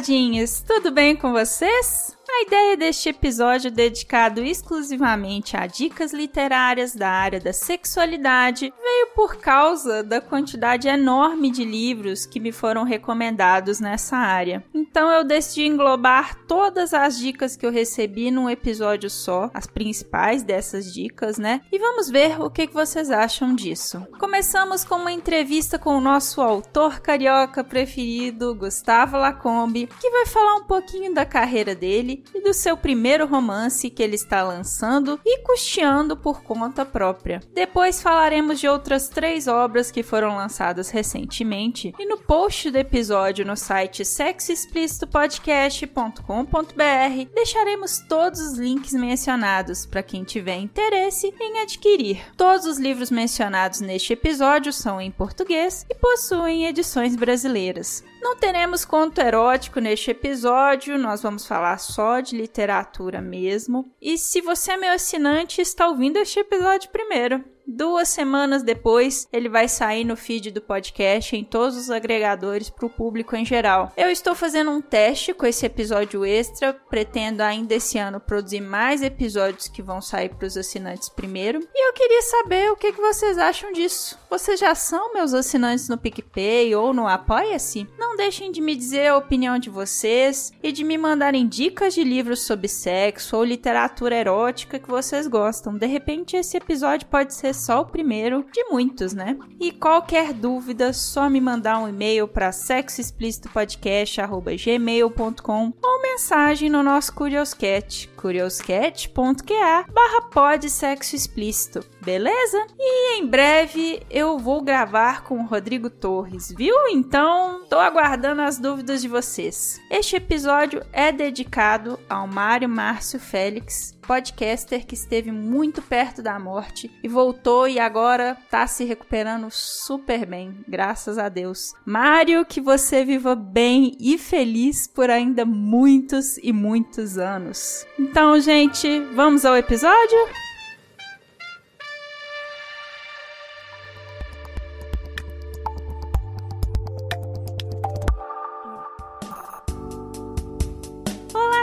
Olá, taradinhas! Tudo bem com vocês? A ideia deste episódio dedicado exclusivamente a dicas literárias da área da sexualidade veio por causa da quantidade enorme de livros que me foram recomendados nessa área. Então eu decidi englobar todas as dicas que eu recebi num episódio só, as principais dessas dicas, né? E vamos ver o que vocês acham disso. Começamos com uma entrevista com o nosso autor carioca preferido, Gustavo Lacombe, que vai falar um pouquinho da carreira dele e do seu primeiro romance que ele está lançando e custeando por conta própria. Depois falaremos de outras três obras que foram lançadas recentemente e no post do episódio no site sexoexplicitopodcast.com.br deixaremos todos os links mencionados para quem tiver interesse em adquirir. Todos os livros mencionados neste episódio são em português e possuem edições brasileiras. Não teremos conto erótico neste episódio, nós vamos falar só de literatura mesmo. E se você é meu assinante, está ouvindo este episódio primeiro. Duas semanas depois, ele vai sair no feed do podcast em todos os agregadores para o público em geral. Eu estou fazendo um teste com esse episódio extra, pretendo ainda esse ano produzir mais episódios que vão sair para os assinantes primeiro. E eu queria saber o que, que vocês acham disso. Vocês já são meus assinantes no PicPay ou no Apoia-se? Não deixem de me dizer a opinião de vocês e de me mandarem dicas de livros sobre sexo ou literatura erótica que vocês gostam. De repente, esse episódio pode ser só o primeiro de muitos, né? E qualquer dúvida, só me mandar um e-mail para sexoexplicitopodcast.gmail.com ou mensagem no nosso Curioscat, curioscat.qa barra pod sexo explícito, beleza? E em breve eu vou gravar com o Rodrigo Torres, viu? Então, tô aguardando as dúvidas de vocês. Este episódio é dedicado ao Mário Márcio Félix, podcaster que esteve muito perto da morte e voltou e agora tá se recuperando super bem, graças a Deus. Mário, que você viva bem e feliz por ainda muitos e muitos anos. Então, gente, vamos ao episódio?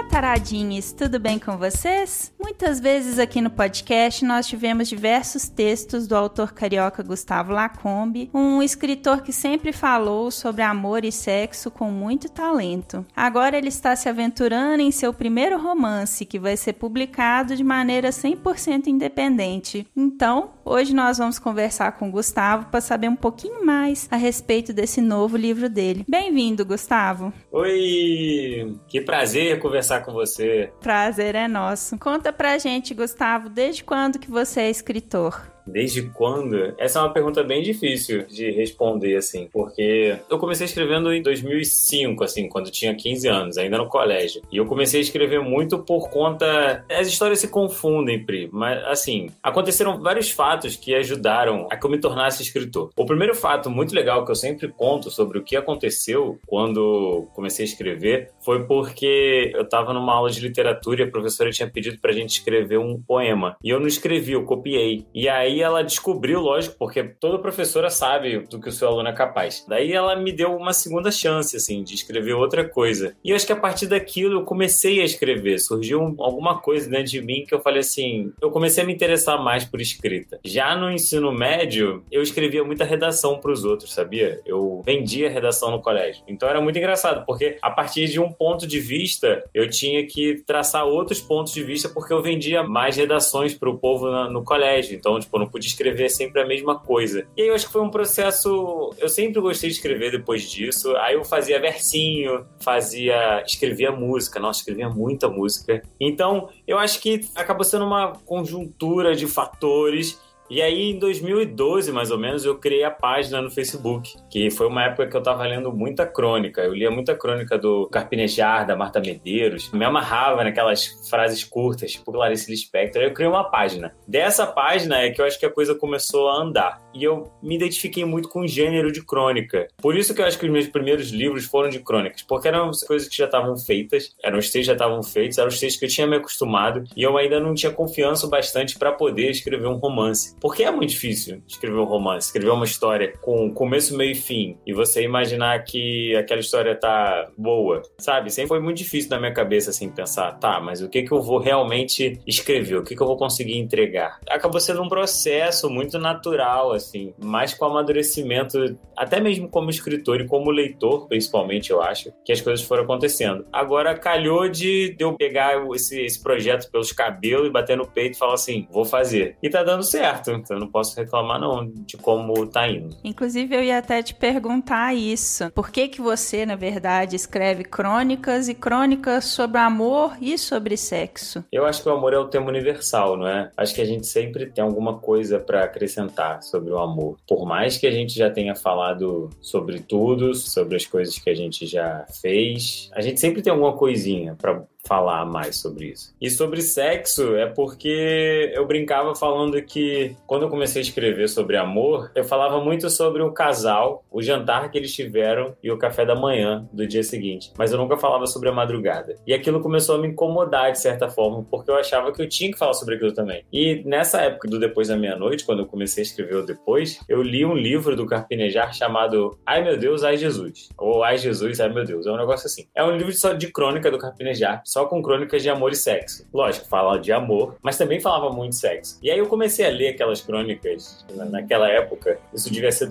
Taradinhos, tudo bem com vocês? Muitas vezes aqui no podcast nós tivemos diversos textos do autor carioca Gustavo Lacombe, um escritor que sempre falou sobre amor e sexo com muito talento. Agora ele está se aventurando em seu primeiro romance, que vai ser publicado de maneira 100% independente. Então, hoje nós vamos conversar com o Gustavo para saber um pouquinho mais a respeito desse novo livro dele. Bem-vindo, Gustavo. Oi, que prazer conversar com você. Prazer é nosso. Conta pra gente, Gustavo, desde quando que você é escritor? Desde quando? Essa é uma pergunta bem difícil de responder, assim, porque eu comecei escrevendo em 2005, assim, quando tinha 15 anos, ainda no colégio. E eu comecei a escrever muito por conta. As histórias se confundem, Pri, mas, assim, aconteceram vários fatos que ajudaram a que eu me tornasse escritor. O primeiro fato muito legal que eu sempre conto sobre o que aconteceu quando comecei a escrever foi porque eu tava numa aula de literatura e a professora tinha pedido pra gente escrever um poema. E eu não escrevi, eu copiei. E aí ela descobriu, lógico, porque toda professora sabe do que o seu aluno é capaz. Daí ela me deu uma segunda chance, assim, de escrever outra coisa. E eu acho que a partir daquilo eu comecei a escrever. Surgiu alguma coisa dentro de mim que eu falei assim, eu comecei a me interessar mais por escrita. Já no ensino médio, eu escrevia muita redação para os outros, sabia? Eu vendia redação no colégio. Então era muito engraçado, porque a partir de um ponto de vista, eu tinha que traçar outros pontos de vista porque eu vendia mais redações para o povo no colégio. Então, tipo, no não podia escrever sempre a mesma coisa. E aí eu acho que foi um processo. Eu sempre gostei de escrever depois disso. Aí eu fazia versinho, fazia. escrevia música. Nossa, escrevia muita música. Então, eu acho que acabou sendo uma conjuntura de fatores E aí, em 2012, mais ou menos, eu criei a página no Facebook, que foi uma época que eu tava lendo muita crônica. Eu lia muita crônica do Carpinejar, da Marta Medeiros. Me amarrava naquelas frases curtas, tipo Clarice Lispector. Eu criei uma página. Dessa página é que eu acho que a coisa começou a andar. E eu me identifiquei muito com o gênero de crônica. Por isso que eu acho que os meus primeiros livros foram de crônicas, porque eram coisas que já estavam feitas, eram os textos já estavam feitos, eram os textos que eu tinha me acostumado e eu ainda não tinha confiança bastante para poder escrever um romance. Porque é muito difícil escrever um romance, escrever uma história com começo, meio e fim e você imaginar que aquela história tá boa, sabe? Sempre foi muito difícil na minha cabeça assim pensar, tá, mas o que que eu vou realmente escrever? O que que eu vou conseguir entregar? Acabou sendo um processo muito natural assim, mais com amadurecimento, até mesmo como escritor e como leitor, principalmente, eu acho, que as coisas foram acontecendo. Agora calhou de eu pegar esse, esse projeto pelos cabelos e bater no peito e falar assim, vou fazer. E tá dando certo, então eu não posso reclamar não de como tá indo. Inclusive eu ia até te perguntar isso. Por que que você, na verdade, escreve crônicas e crônicas sobre amor e sobre sexo? Eu acho que o amor é o tema universal, não é? Acho que a gente sempre tem alguma coisa para acrescentar sobre o amor. Por mais que a gente já tenha falado sobre tudo, sobre as coisas que a gente já fez, a gente sempre tem alguma coisinha para falar mais sobre isso. E sobre sexo é porque eu brincava falando que quando eu comecei a escrever sobre amor, eu falava muito sobre o casal, o jantar que eles tiveram e o café da manhã do dia seguinte, mas eu nunca falava sobre a madrugada. E aquilo começou a me incomodar de certa forma, porque eu achava que eu tinha que falar sobre aquilo também. E nessa época do Depois da Meia-Noite, quando eu comecei a escrever o Depois, eu li um livro do Carpinejar chamado Ai Meu Deus, Ai Jesus. Ou Ai Jesus, Ai Meu Deus. É um negócio assim. É um livro só de crônica do Carpinejar, só com crônicas de amor e sexo. Lógico, fala de amor, mas também falava muito de sexo. E aí eu comecei a ler aquelas crônicas naquela época, isso devia ser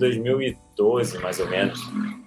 2012, mais ou menos.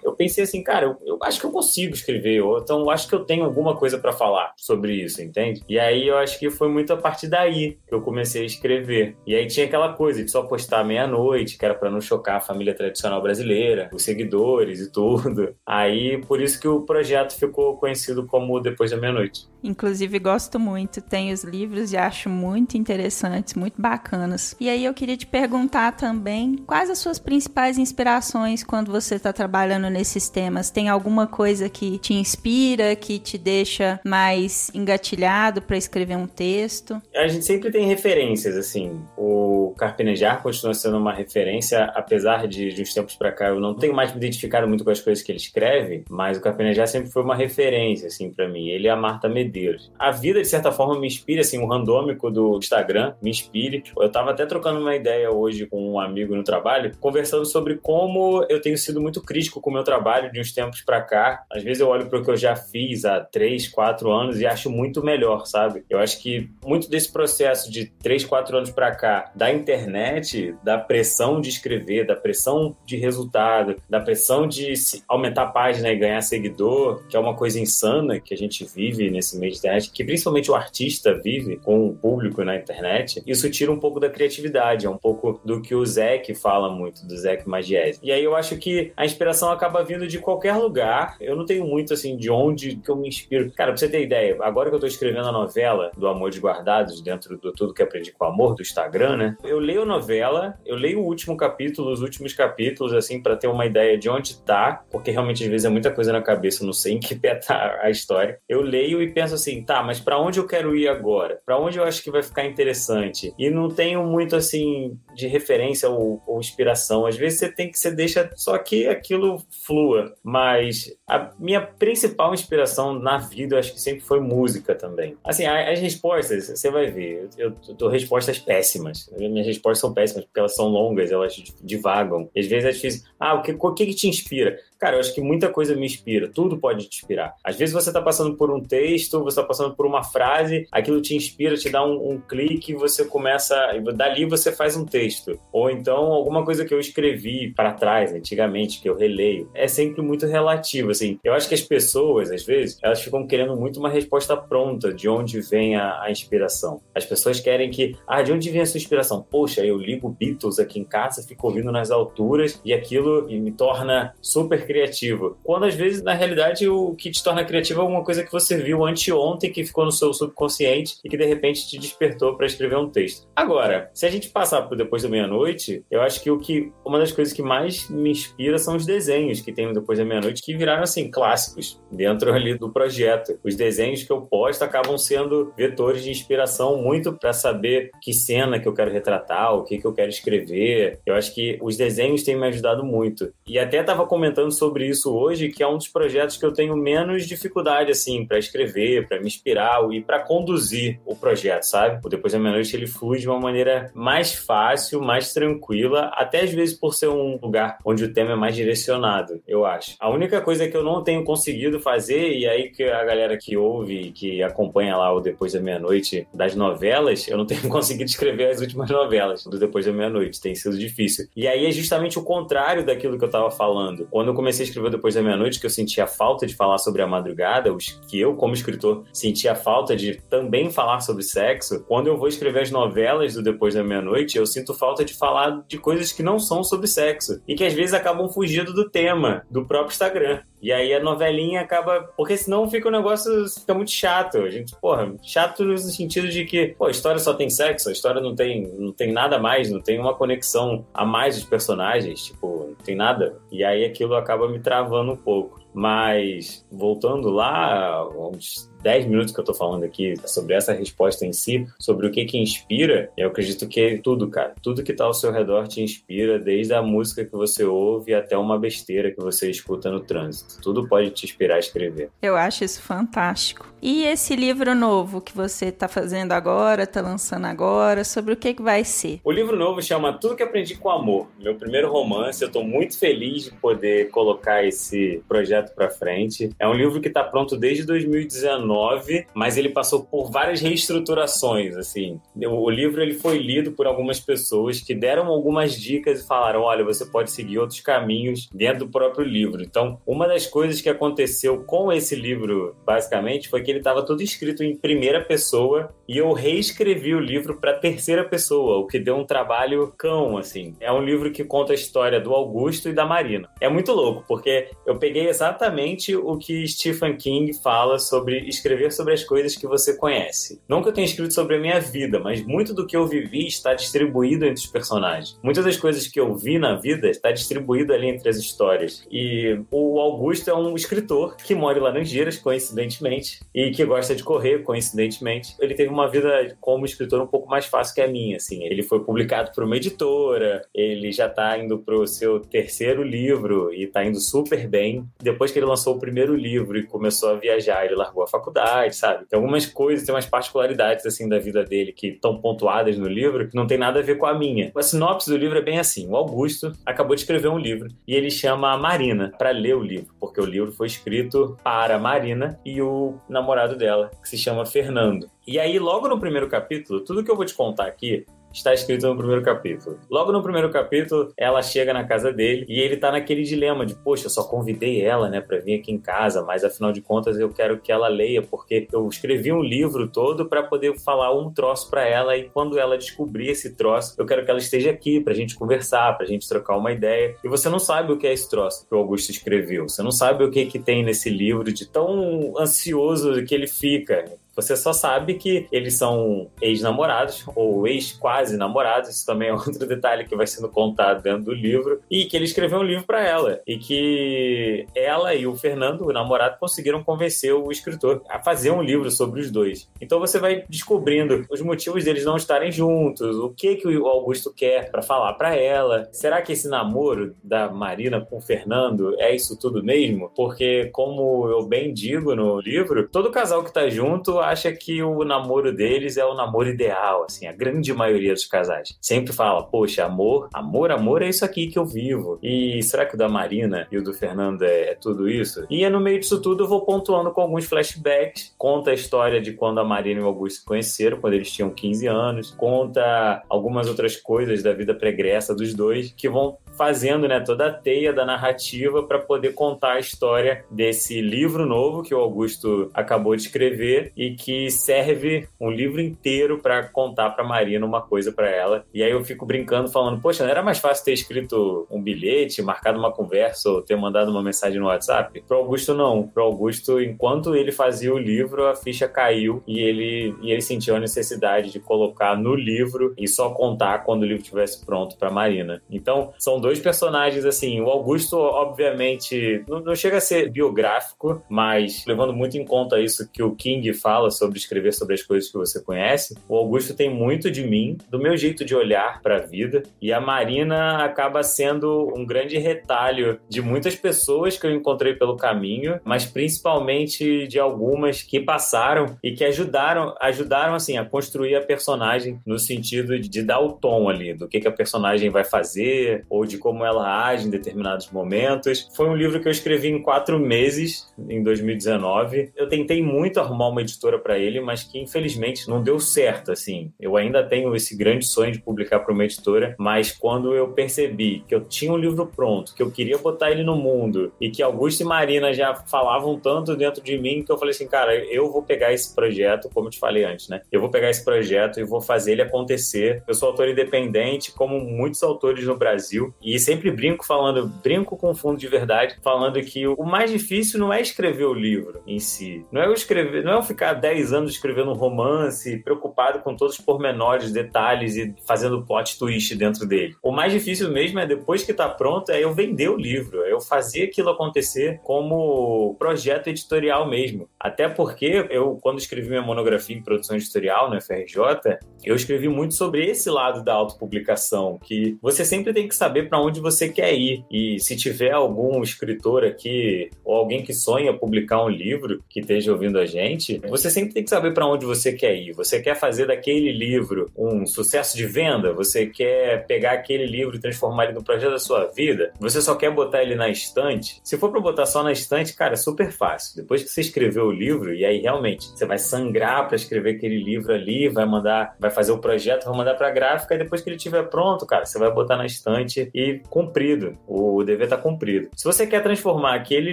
Eu pensei assim, cara, eu, eu acho que eu consigo escrever, ou então eu acho que eu tenho alguma coisa para falar sobre isso, entende? E aí eu acho que foi muito a partir daí que eu comecei a escrever. E aí tinha aquela coisa de só postar meia-noite, que era para não chocar a família tradicional brasileira, os seguidores e tudo. Aí por isso que o projeto ficou conhecido como Depois da Meia-Noite. Inclusive, gosto muito, tenho os livros e acho muito interessantes, muito bacanas. E aí eu queria te perguntar também quais as suas principais inspirações quando você está trabalhando nesses temas. Tem alguma coisa que te inspira, que te deixa mais engatilhado para escrever um texto? A gente sempre tem referências, assim. O Carpinejar continua sendo uma referência, apesar de, de uns tempos para cá eu não tenho mais me identificado muito com as coisas que ele escreve, mas o Carpinejar sempre foi uma referência, assim, para mim. Ele e a Marta Medeiros. A vida, de certa forma, me inspira, assim, o um randômico do Instagram me inspire. Eu tava até trocando uma ideia hoje com um amigo no trabalho, conversando sobre como eu tenho sido muito crítico com o meu trabalho de uns tempos para cá. Às vezes eu olho para o que eu já fiz há três, quatro anos e acho muito melhor, sabe? Eu acho que muito desse processo de três, quatro anos para cá, da internet, da pressão de escrever, da pressão de resultado, da pressão de aumentar a página e ganhar seguidor, que é uma coisa insana que a gente vive nesse meio de internet, que principalmente o artista vive com o público na internet, isso tira um pouco da criatividade, é um pouco do que o Zeke fala muito, do Zeke Magiese. E aí eu acho que a inspiração acaba vindo de qualquer lugar. Eu não tenho muito assim de onde que eu me inspiro. Cara, pra você ter ideia, agora que eu tô escrevendo a novela do Amor de Guardados, dentro do Tudo que Aprendi com Amor, do Instagram, né? Eu leio a novela, eu leio o último capítulo, os últimos capítulos, assim, para ter uma ideia de onde tá, porque realmente às vezes é muita coisa na cabeça, não sei em que pé tá a história. Eu leio e penso assim, tá, mas para onde eu quero ir agora? Para onde eu acho que vai ficar interessante? E não tenho muito assim de referência ou, ou, inspiração. Às vezes você tem que você deixa só que aquilo flua, mas a minha principal inspiração na vida, eu acho que sempre foi música também. Assim, as respostas, você vai ver, eu, dou respostas péssimas. Minhas respostas são péssimas porque elas são longas, elas divagam. Às vezes é difícil. Ah, o que, o que, que te inspira? Cara, eu acho que muita coisa me inspira, tudo pode te inspirar. Às vezes você está passando por um texto, você está passando por uma frase, aquilo te inspira, te dá um, um clique, você começa, dali você faz um texto. Ou então alguma coisa que eu escrevi para trás, antigamente, que eu releio. É sempre muito relativo, assim. Eu acho que as pessoas, às vezes, elas ficam querendo muito uma resposta pronta de onde vem a, a inspiração. As pessoas querem que, ah, de onde vem a sua inspiração? Poxa, eu ligo Beatles aqui em casa, fico ouvindo nas alturas e aquilo me torna super criativo. Quando às vezes, na realidade, o que te torna criativo é alguma coisa que você viu anteontem, que ficou no seu subconsciente e que de repente te despertou para escrever um texto. Agora, se a gente passar por depois da meia-noite, eu acho que o que uma das coisas que mais me inspira são os desenhos que tem depois da meia-noite, que viraram assim clássicos dentro ali do projeto. Os desenhos que eu posto acabam sendo vetores de inspiração muito para saber que cena que eu quero retratar, o que, que eu quero escrever. Eu acho que os desenhos têm me ajudado muito. E até estava comentando sobre isso hoje, que é um dos projetos que eu tenho menos dificuldade assim para escrever, para me inspirar e para conduzir o projeto, sabe? O Depois da Meia-Noite ele flui de uma maneira mais fácil, mais tranquila, até às vezes por ser um lugar onde o tema é mais direcionado, eu acho. A única coisa que eu não tenho conseguido fazer, e aí que a galera que ouve, que acompanha lá o Depois da Meia-Noite das novelas, eu não tenho conseguido escrever as últimas novelas do Depois da Meia-Noite, tem sido difícil. E aí é justamente o contrário daquilo que eu tava falando. Quando eu comecei a escrever Depois da Meia-Noite, que eu sentia falta de falar sobre a madrugada, os que eu, como escritor, sentia falta de também falar sobre sexo, quando eu vou escrever as novelas do Depois da Meia-Noite, eu sinto falta de falar de coisas que não são sobre sexo e que às vezes acabam fugindo do tema do próprio Instagram. E aí a novelinha acaba. Porque senão fica um negócio. fica muito chato. A gente, porra, chato no sentido de que, pô, a história só tem sexo, a história não tem, não tem nada mais, não tem uma conexão a mais dos personagens, tipo, não tem nada. E aí aquilo acaba me travando um pouco. Mas, voltando lá, uns 10 minutos que eu tô falando aqui sobre essa resposta em si, sobre o que que inspira, eu acredito que é tudo, cara. Tudo que tá ao seu redor te inspira, desde a música que você ouve até uma besteira que você escuta no trânsito. Tudo pode te inspirar a escrever. Eu acho isso fantástico. E esse livro novo que você tá fazendo agora, tá lançando agora, sobre o que que vai ser? O livro novo chama Tudo que Aprendi com Amor. Meu primeiro romance, eu tô muito feliz de poder colocar esse projeto para frente. É um livro que tá pronto desde 2019 2019, mas ele passou por várias reestruturações, assim. O livro ele foi lido por algumas pessoas que deram algumas dicas e falaram, olha, você pode seguir outros caminhos dentro do próprio livro. Então, uma das coisas que aconteceu com esse livro, basicamente, foi que ele estava todo escrito em primeira pessoa e eu reescrevi o livro para terceira pessoa, o que deu um trabalho cão, assim. É um livro que conta a história do Augusto e da Marina. É muito louco, porque eu peguei exatamente o que Stephen King fala sobre escrever sobre as coisas que você conhece. Não que eu tenha escrito sobre a minha vida, mas muito do que eu vivi está distribuído entre os personagens. Muitas das coisas que eu vi na vida está distribuído ali entre as histórias. E o Augusto é um escritor que mora em Laranjeiras, coincidentemente, e que gosta de correr, coincidentemente. Ele teve uma vida como escritor um pouco mais fácil que a minha, assim. Ele foi publicado por uma editora, ele já está indo para o seu terceiro livro e está indo super bem. Depois que ele lançou o primeiro livro e começou a viajar, ele largou a faculdade faculdade, sabe? Tem algumas coisas, tem umas particularidades, assim, da vida dele que estão pontuadas no livro que não tem nada a ver com a minha. A sinopse do livro é bem assim: o Augusto acabou de escrever um livro e ele chama a Marina para ler o livro, porque o livro foi escrito para a Marina e o namorado dela, que se chama Fernando. E aí, logo no primeiro capítulo, tudo que eu vou te contar aqui está escrito no primeiro capítulo. Logo no primeiro capítulo, ela chega na casa dele e ele tá naquele dilema de, poxa, eu só convidei ela, né, para vir aqui em casa, mas afinal de contas eu quero que ela leia porque eu escrevi um livro todo para poder falar um troço para ela e quando ela descobrir esse troço, eu quero que ela esteja aqui pra gente conversar, pra gente trocar uma ideia. E você não sabe o que é esse troço que o Augusto escreveu. Você não sabe o que que tem nesse livro de tão ansioso que ele fica. Você só sabe que eles são ex-namorados ou ex-quase namorados. Isso também é outro detalhe que vai sendo contado dentro do livro. E que ele escreveu um livro para ela. E que ela e o Fernando, o namorado, conseguiram convencer o escritor a fazer um livro sobre os dois. Então você vai descobrindo os motivos deles não estarem juntos, o que que o Augusto quer para falar para ela. Será que esse namoro da Marina com o Fernando é isso tudo mesmo? Porque, como eu bem digo no livro, todo casal que tá junto acha que o namoro deles é o namoro ideal, assim, a grande maioria dos casais. Sempre fala, poxa, amor, amor, amor é isso aqui que eu vivo. E será que o da Marina e o do Fernando é, é tudo isso? E no meio disso tudo eu vou pontuando com alguns flashbacks, conta a história de quando a Marina e o Augusto se conheceram, quando eles tinham 15 anos, conta algumas outras coisas da vida pregressa dos dois que vão fazendo né, toda a teia da narrativa para poder contar a história desse livro novo que o Augusto acabou de escrever e que serve um livro inteiro para contar para Marina uma coisa para ela. E aí eu fico brincando, falando: Poxa, não era mais fácil ter escrito um bilhete, marcado uma conversa ou ter mandado uma mensagem no WhatsApp? Pro Augusto, não. Pro Augusto, enquanto ele fazia o livro, a ficha caiu e ele, e ele sentiu a necessidade de colocar no livro e só contar quando o livro estivesse pronto para Marina. Então, são dois personagens assim. O Augusto, obviamente, não, não chega a ser biográfico, mas levando muito em conta isso que o King fala sobre escrever sobre as coisas que você conhece, o Augusto tem muito de mim, do meu jeito de olhar para a vida, e a Marina acaba sendo um grande retalho de muitas pessoas que eu encontrei pelo caminho, mas principalmente de algumas que passaram e que ajudaram, ajudaram assim a construir a personagem no sentido de dar o tom ali do que, que a personagem vai fazer ou de como ela age em determinados momentos. Foi um livro que eu escrevi em quatro meses, em 2019. Eu tentei muito arrumar uma editora para ele, mas que infelizmente não deu certo. Assim, eu ainda tenho esse grande sonho de publicar para uma editora, mas quando eu percebi que eu tinha um livro pronto, que eu queria botar ele no mundo e que Augusto e Marina já falavam tanto dentro de mim que eu falei assim, cara, eu vou pegar esse projeto, como eu te falei antes, né? Eu vou pegar esse projeto e vou fazer ele acontecer. Eu sou autor independente, como muitos autores no Brasil, e sempre brinco falando, brinco com fundo de verdade, falando que o mais difícil não é escrever o livro em si. Não é eu escrever, não é eu ficar 10 anos escrevendo um romance, preocupado com todos os pormenores, detalhes e fazendo plot twist dentro dele. O mais difícil mesmo é depois que tá pronto, é eu vender o livro, é eu fazer aquilo acontecer como projeto editorial mesmo. Até porque eu, quando escrevi minha monografia em produção editorial no FRJ, eu escrevi muito sobre esse lado da autopublicação, que você sempre tem que saber para onde você quer ir. E se tiver algum escritor aqui ou alguém que sonha publicar um livro que esteja ouvindo a gente, você sempre tem que saber para onde você quer ir. Você quer fazer daquele livro um sucesso de venda? Você quer pegar aquele livro e transformar ele no projeto da sua vida? Você só quer botar ele na estante? Se for para botar só na estante, cara, é super fácil. Depois que você escreveu o livro, e aí realmente você vai sangrar para escrever aquele livro ali, vai mandar, vai fazer o projeto, vai mandar para gráfica e depois que ele estiver pronto, cara, você vai botar na estante e cumprido. O dever tá cumprido. Se você quer transformar aquele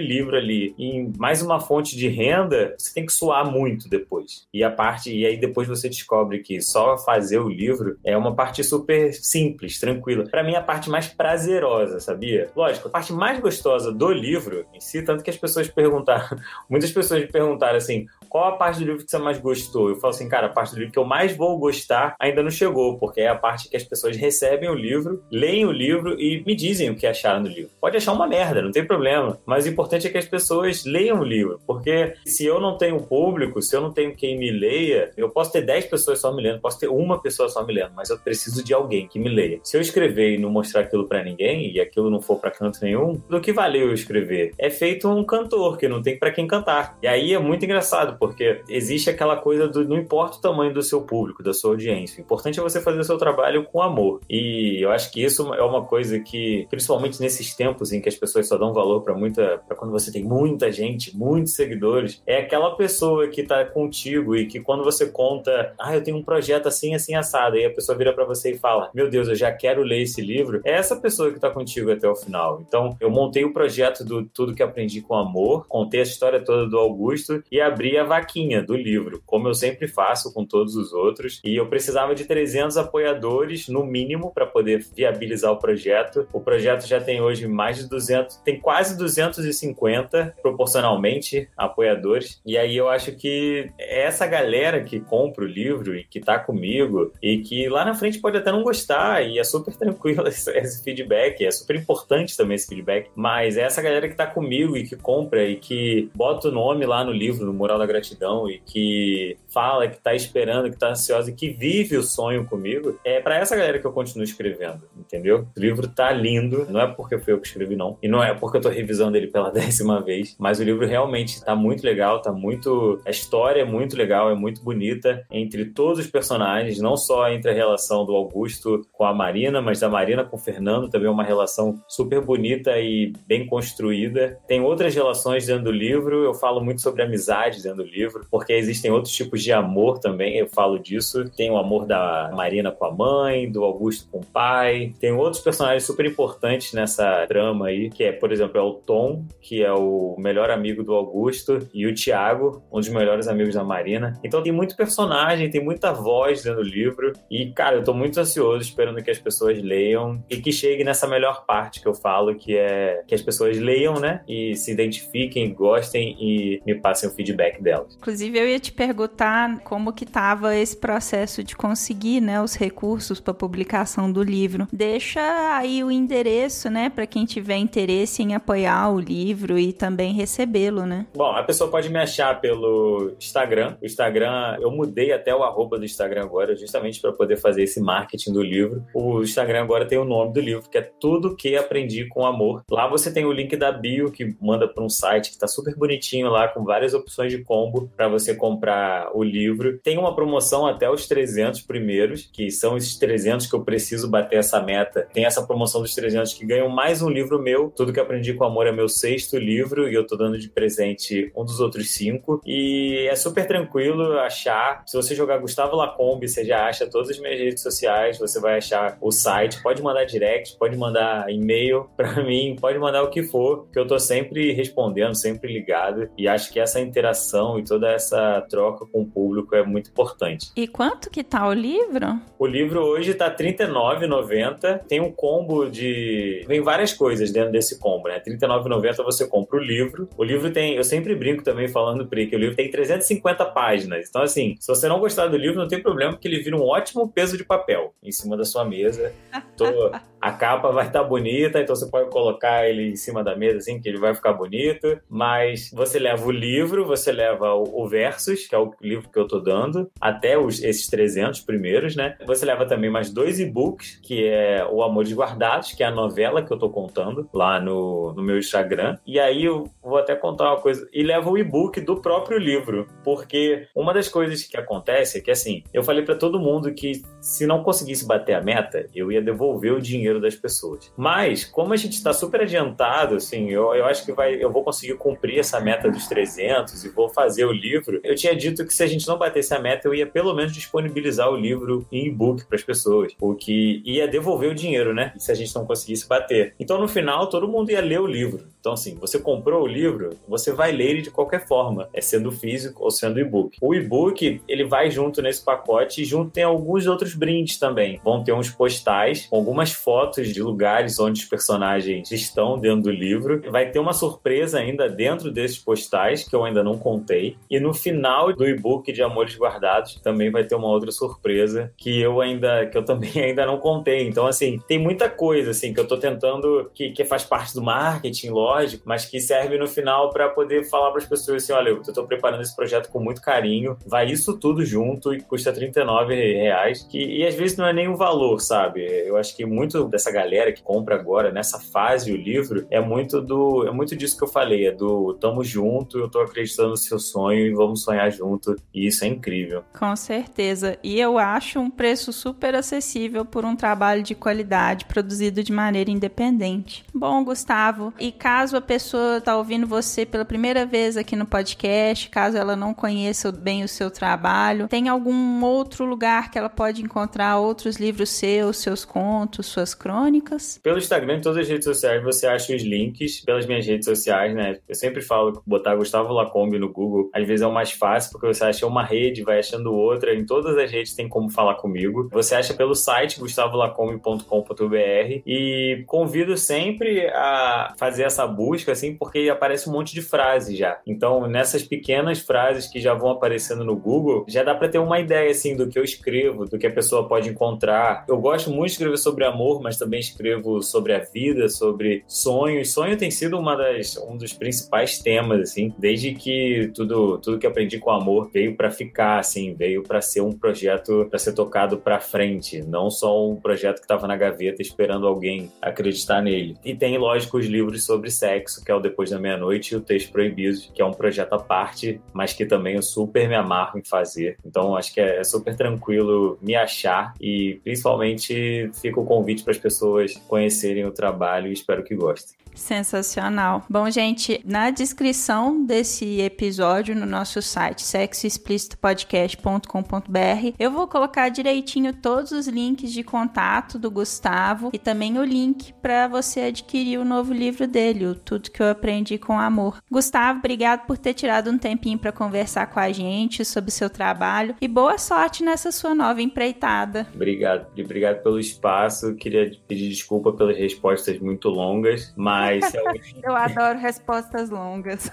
livro ali em mais uma fonte de renda, você tem que suar muito depois. E a parte e aí depois você descobre que só fazer o livro é uma parte super simples, tranquila. Para mim a parte mais prazerosa, sabia? Lógico, a parte mais gostosa do livro em si, tanto que as pessoas perguntaram, muitas pessoas me perguntaram assim, qual a parte do livro que você mais gostou? Eu falo assim, cara, a parte do livro que eu mais vou gostar ainda não chegou, porque é a parte que as pessoas recebem o livro, leem o livro e me dizem o que acharam do livro. Pode achar uma merda, não tem problema, mas o importante é que as pessoas leiam o livro, porque se eu não tenho público, se eu não tenho quem me leia, eu posso ter 10 pessoas só me lendo, posso ter uma pessoa só me lendo, mas eu preciso de alguém que me leia. Se eu escrever e não mostrar aquilo para ninguém, e aquilo não for para canto nenhum, do que valeu eu escrever? É feito um cantor que não tem para quem cantar. E aí é muito engraçado, porque existe aquela coisa do não importa o tamanho do seu público, da sua audiência. O importante é você fazer o seu trabalho com amor. E eu acho que isso é uma coisa que, principalmente nesses tempos em que as pessoas só dão valor para muita, para quando você tem muita gente, muitos seguidores, é aquela pessoa que tá contigo e que quando você conta, ah, eu tenho um projeto assim, assim assado, e a pessoa vira para você e fala: "Meu Deus, eu já quero ler esse livro". É essa pessoa que tá contigo até o final. Então, eu montei o projeto do tudo que aprendi com amor, contei a história toda do Augusto e abri a vaquinha do livro, como eu sempre faço com todos os outros. E eu precisava de 300 apoiadores, no mínimo, para poder viabilizar o projeto. O projeto já tem hoje mais de 200, tem quase 250 proporcionalmente apoiadores. E aí eu acho que essa galera que compra o livro e que tá comigo e que lá na frente pode até não gostar e é super tranquilo esse feedback, é super importante também esse feedback, mas é essa galera que tá comigo e que compra e que bota o nome lá no livro, no Moral da Gratidão e que fala, que tá esperando, que tá ansiosa e que vive o sonho comigo, é para essa galera que eu continuo escrevendo, entendeu? O livro tá lindo, não é porque foi eu que escrevi, não. E não é porque eu tô revisando ele pela décima vez, mas o livro realmente tá muito legal, tá muito. A história é muito legal, é muito bonita entre todos os personagens, não só entre a relação do Augusto com a Marina, mas da Marina com o Fernando, também é uma relação super bonita e bem construída. Tem outras relações dentro do livro, eu falo muito sobre amizade dentro do livro, porque existem outros tipos de amor também, eu falo disso. Tem o amor da Marina com a mãe, do Augusto com o pai. Tem outros personagens super importantes nessa trama aí, que é, por exemplo, é o Tom, que é o melhor amigo do Augusto, e o Tiago, um dos melhores amigos da Marina. Então tem muito personagem, tem muita voz dentro do livro. E, cara, eu tô muito ansioso esperando que as pessoas leiam e que chegue nessa melhor parte que eu falo, que é que as pessoas leiam, né? E se identifiquem, gostem e me passem o feedback delas. Inclusive, eu ia te perguntar como que tava esse processo de conseguir, né, os recursos para publicação do livro. Deixa aí o endereço, né, para quem tiver interesse em apoiar o livro e também recebê-lo, né? Bom, a pessoa pode me achar pelo Instagram. O Instagram, eu mudei até o arroba do Instagram agora, justamente para poder fazer esse marketing do livro. O Instagram agora tem o nome do livro, que é Tudo que Aprendi com Amor. Lá você tem o link da bio que manda para um site que está super bonitinho lá, com várias opções de combo para você comprar o livro. Tem uma promoção até os 300 primeiros, que são esses 300 que eu preciso bater essa meta. Tem essa promoção dos 300 que ganham mais um livro meu. Tudo que aprendi com amor é meu sexto livro e eu tô dando de presente um dos outros cinco. E é super tranquilo achar. Se você jogar Gustavo Lacombe, você já acha todas as minhas redes sociais, você vai achar o site. Pode mandar direct, pode mandar e-mail para mim, pode mandar o que for, que eu tô sempre respondendo, sempre ligado. E acho que essa interação e toda essa troca com o público é muito importante. E quanto que tá o livro? O livro hoje tá R$ 39,90. Tem um combo de. Vem várias coisas dentro desse combo, né? R$ 39,90 você compra o livro. O livro tem. Eu sempre brinco também falando, Pri, que o livro tem 350 páginas. Então, assim, se você não gostar do livro, não tem problema, porque ele vira um ótimo peso de papel em cima da sua mesa. Tô... A capa vai estar tá bonita, então você pode colocar ele em cima da mesa, assim, que ele vai ficar bonito. Mas você leva o livro, você leva o, o Versus, que é o livro que eu tô dando, até os, esses 300 primeiros, né? Você leva também mais dois e-books, que é O Amores Guardados, que é a novela que eu tô contando lá no, no meu Instagram. E aí eu vou até contar uma coisa. E leva o e-book do próprio livro, porque uma das coisas que acontece é que, assim, eu falei para todo mundo que se não conseguisse bater a meta, eu ia devolver o dinheiro das pessoas. Mas, como a gente está super adiantado, assim, eu, eu acho que vai, eu vou conseguir cumprir essa meta dos 300 e vou fazer o livro. Eu tinha dito que se a gente não batesse a meta, eu ia pelo menos disponibilizar o livro em e-book para as pessoas, o que ia devolver o dinheiro, né? Se a gente não conseguisse bater. Então, no final, todo mundo ia ler o livro. Então, assim, você comprou o livro, você vai ler ele de qualquer forma, é sendo físico ou sendo e-book. O e-book, ele vai junto nesse pacote e junto tem alguns outros brindes também. Vão ter uns postais com algumas fotos de lugares onde os personagens estão dentro do livro. Vai ter uma surpresa ainda dentro desses postais que eu ainda não contei. E no final do e-book de Amores Guardados também vai ter uma outra surpresa que eu ainda que eu também ainda não contei. Então assim, tem muita coisa assim que eu tô tentando que, que faz parte do marketing, lógico, mas que serve no final para poder falar para as pessoas assim, olha, eu tô preparando esse projeto com muito carinho. Vai isso tudo junto e custa 39 reais. Que, e às vezes não é nem o valor, sabe? Eu acho que muito dessa galera que compra agora nessa fase o livro é muito do é muito disso que eu falei, é do tamo junto, eu tô acreditando no seu sonho e vamos sonhar junto, e isso é incrível. Com certeza. E eu acho um preço super acessível por um trabalho de qualidade produzido de maneira independente. Bom, Gustavo, e caso a pessoa tá ouvindo você pela primeira vez aqui no podcast, caso ela não conheça bem o seu trabalho, tem algum outro lugar que ela pode encontrar outros livros seus, seus contos, suas crônicas? Pelo Instagram e todas as redes sociais você acha os links pelas minhas redes sociais, né? Eu sempre falo que botar Gustavo Lacombe no Google às vezes é o mais fácil, porque você acha uma rede, vai achando outra, em todas as redes tem como falar comigo. Você acha pelo site gustavolacombe.com.br e convido sempre a fazer essa busca, assim, porque aparece um monte de frases já. Então, nessas pequenas frases que já vão aparecendo no Google, já dá para ter uma ideia, assim, do que eu escrevo, do que a pessoa pode encontrar. Eu gosto muito de escrever sobre amor, mas também escrevo sobre a vida, sobre sonhos. Sonho tem sido uma das, um dos principais temas, assim, desde que tudo, tudo que aprendi com amor veio para ficar, assim, veio para ser um projeto para ser tocado para frente, não só um projeto que estava na gaveta esperando alguém acreditar nele. E tem, lógico, os livros sobre sexo, que é o Depois da Meia-Noite, e o Texto Proibido, que é um projeto à parte, mas que também eu super me amarro em fazer. Então acho que é, é super tranquilo me achar e principalmente fica o convite para as pessoas conhecerem o trabalho e espero que gostem. Sensacional. Bom, gente, na descrição desse episódio no nosso site sexoexplicitopodcast.com.br, eu vou colocar direitinho todos os links de contato do Gustavo e também o link para você adquirir o novo livro dele, Tudo que eu aprendi com amor. Gustavo, obrigado por ter tirado um tempinho para conversar com a gente sobre o seu trabalho e boa sorte nessa sua nova empreitada. Obrigado, obrigado pelo espaço. Queria pedir desculpa pelas respostas muito longas, mas mas. Eu adoro respostas longas.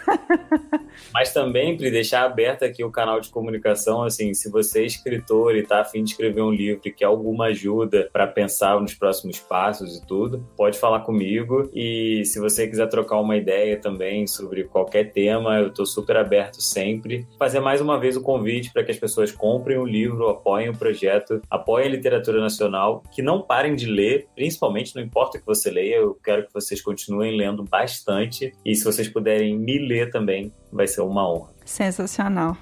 mas também, para deixar aberto aqui o canal de comunicação, assim, se você é escritor e está afim de escrever um livro e quer alguma ajuda para pensar nos próximos passos e tudo, pode falar comigo. E se você quiser trocar uma ideia também sobre qualquer tema, eu estou super aberto sempre. Fazer mais uma vez o convite para que as pessoas comprem o livro, apoiem o projeto, apoiem a literatura nacional, que não parem de ler, principalmente, não importa o que você leia, eu quero que vocês continuem lendo bastante. E se vocês puderem me ler também, vai ser uma honra. Sensacional.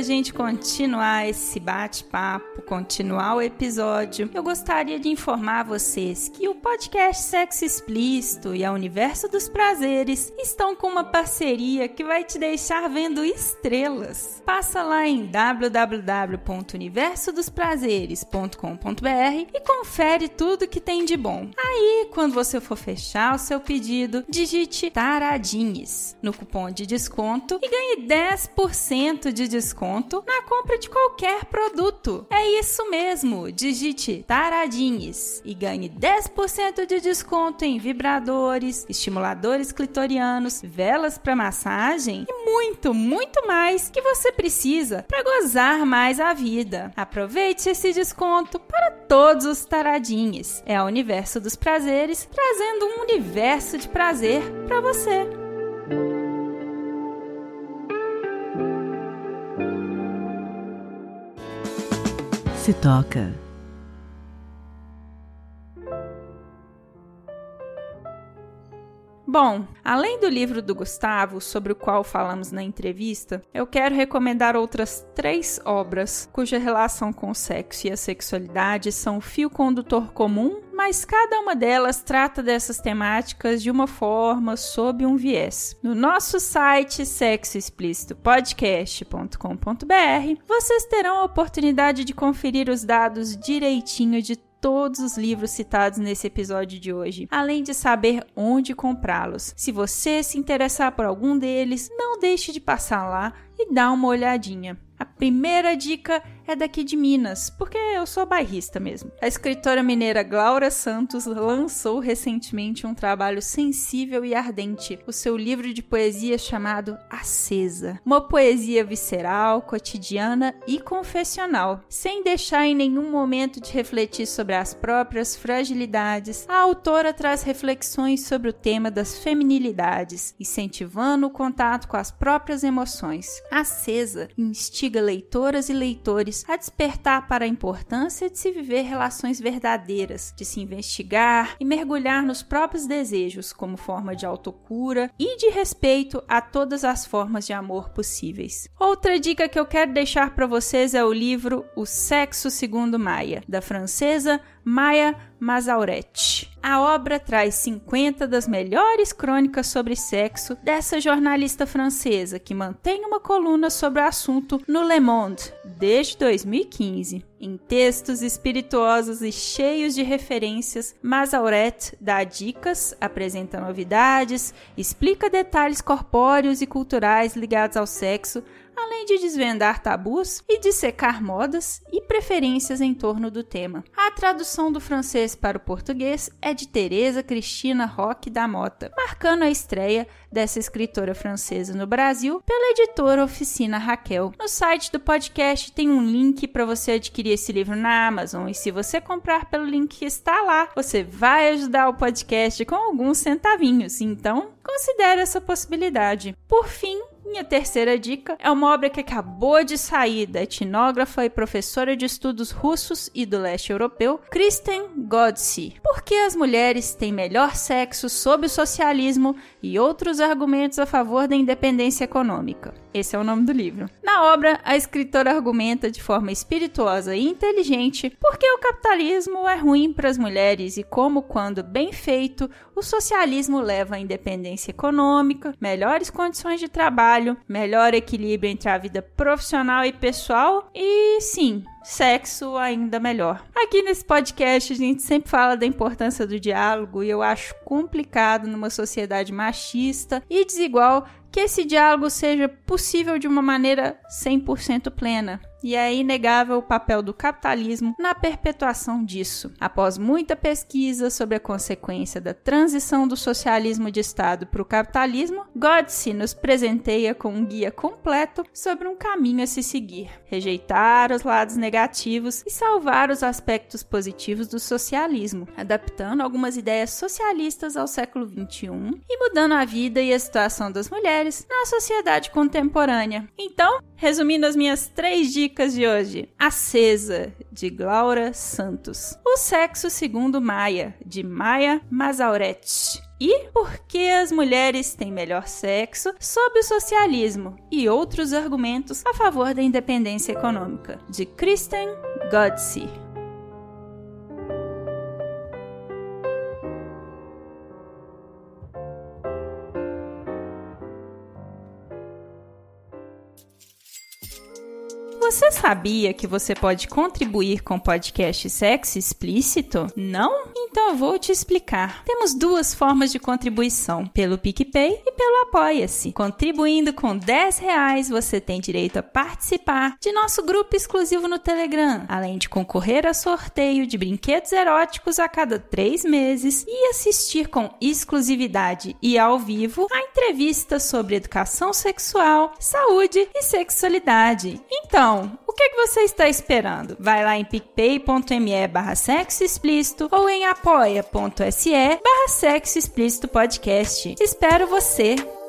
Da gente continuar esse bate-papo, continuar o episódio, eu gostaria de informar vocês que o podcast Sexo Explícito e a Universo dos Prazeres estão com uma parceria que vai te deixar vendo estrelas. Passa lá em www.universodosprazeres.com.br e confere tudo que tem de bom. Aí, quando você for fechar o seu pedido, digite Taradinhas no cupom de desconto e ganhe 10% de desconto na compra de qualquer produto. É isso mesmo, digite Taradinhas e ganhe 10% de desconto em vibradores, estimuladores clitorianos, velas para massagem e muito, muito mais que você precisa para gozar mais a vida. Aproveite esse desconto para todos os taradinhos. É o universo dos prazeres trazendo um universo de prazer para você. Se toca. Bom, além do livro do Gustavo, sobre o qual falamos na entrevista, eu quero recomendar outras três obras cuja relação com o sexo e a sexualidade são o fio condutor comum, mas cada uma delas trata dessas temáticas de uma forma, sob um viés. No nosso site sexoexplicitopodcast.com.br, vocês terão a oportunidade de conferir os dados direitinho de todos os livros citados nesse episódio de hoje, além de saber onde comprá-los. Se você se interessar por algum deles, não deixe de passar lá e dar uma olhadinha. A primeira dica daqui de Minas, porque eu sou bairrista mesmo. A escritora mineira Glaura Santos lançou recentemente um trabalho sensível e ardente, o seu livro de poesia chamado Acesa. Uma poesia visceral, cotidiana e confessional. Sem deixar em nenhum momento de refletir sobre as próprias fragilidades, a autora traz reflexões sobre o tema das feminilidades, incentivando o contato com as próprias emoções. Acesa instiga leitoras e leitores a despertar para a importância de se viver relações verdadeiras, de se investigar e mergulhar nos próprios desejos como forma de autocura e de respeito a todas as formas de amor possíveis. Outra dica que eu quero deixar para vocês é o livro O Sexo Segundo Maia, da francesa Maya Mazauretti. A obra traz 50 das melhores crônicas sobre sexo dessa jornalista francesa que mantém uma coluna sobre o assunto no Le Monde desde 2015. Em textos espirituosos e cheios de referências, Mazauret dá dicas, apresenta novidades, explica detalhes corpóreos e culturais ligados ao sexo, além de desvendar tabus e dissecar modas e preferências em torno do tema. A tradução do francês para o português é de Teresa Cristina Roque da Mota, marcando a estreia dessa escritora francesa no Brasil pela editora Oficina Raquel. No site do podcast tem um link para você adquirir esse livro na Amazon e se você comprar pelo link que está lá, você vai ajudar o podcast com alguns centavinhos. Então, considere essa possibilidade. Por fim, minha terceira dica é uma obra que acabou de sair da etnógrafa e professora de estudos russos e do leste europeu, Kristen Godsey. Por que as mulheres têm melhor sexo sob o socialismo e outros argumentos a favor da independência econômica. Esse é o nome do livro. Na obra, a escritora argumenta de forma espirituosa e inteligente por que o capitalismo é ruim para as mulheres e como, quando bem feito, o socialismo leva à independência econômica, melhores condições de trabalho, melhor equilíbrio entre a vida profissional e pessoal e, sim, sexo ainda melhor. Aqui nesse podcast a gente sempre fala da importância do diálogo e eu acho complicado numa sociedade machista e desigual que esse diálogo seja possível de uma maneira 100% plena e é inegável o papel do capitalismo na perpetuação disso. Após muita pesquisa sobre a consequência da transição do socialismo de Estado para o capitalismo, Godsey nos presenteia com um guia completo sobre um caminho a se seguir: rejeitar os lados negativos e salvar os aspectos positivos do socialismo, adaptando algumas ideias socialistas ao século XXI e mudando a vida e a situação das mulheres na sociedade contemporânea. Então, resumindo as minhas três dicas de hoje: Acesa, de Glaura Santos. O Sexo Segundo Maia, de Maia Mazauretti. E por que as mulheres têm melhor sexo sob o socialismo e outros argumentos a favor da independência econômica, de Kristen Godsey. Você sabia que você pode contribuir com podcast Sexo Explícito? Não? Então eu vou te explicar. Temos duas formas de contribuição, pelo PicPay e pelo Apoia-se. Contribuindo com 10 reais, você tem direito a participar de nosso grupo exclusivo no Telegram, além de concorrer a sorteio de brinquedos eróticos a cada três meses e assistir com exclusividade e ao vivo a entrevistas sobre educação sexual, saúde e sexualidade. Então, o que, é que você está esperando? Vai lá em picpay.me barra sexo explícito ou em apoia.se barra sexo explícito podcast. Espero você!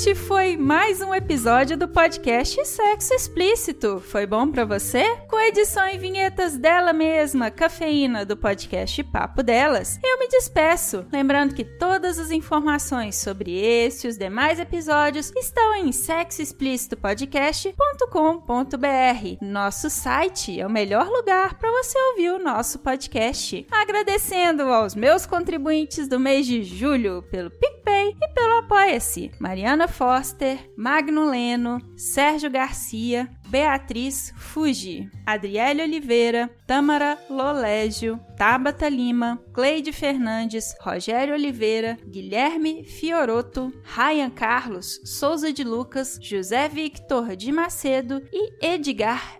Este foi mais um episódio do podcast Sexo Explícito. Foi bom para você? Com edição e vinhetas dela mesma, Cafeína, do podcast Papo Delas, eu me despeço. Lembrando que todas as informações sobre este e os demais episódios estão em sexoexplicitopodcast.com.br. Nosso site é o melhor lugar para você ouvir o nosso podcast. Agradecendo aos meus contribuintes do mês de julho pelo PicPay e pelo Apoia-se. Mariana Ana Foster, Magno Leno, Sérgio Garcia, Beatriz Fuji, Adriele Oliveira, Tâmara Lolégio, Tabata Lima, Cleide Fernandes, Rogério Oliveira, Guilherme Fioroto, Ryan Carlos, Souza de Lucas, José Victor de Macedo e Edgar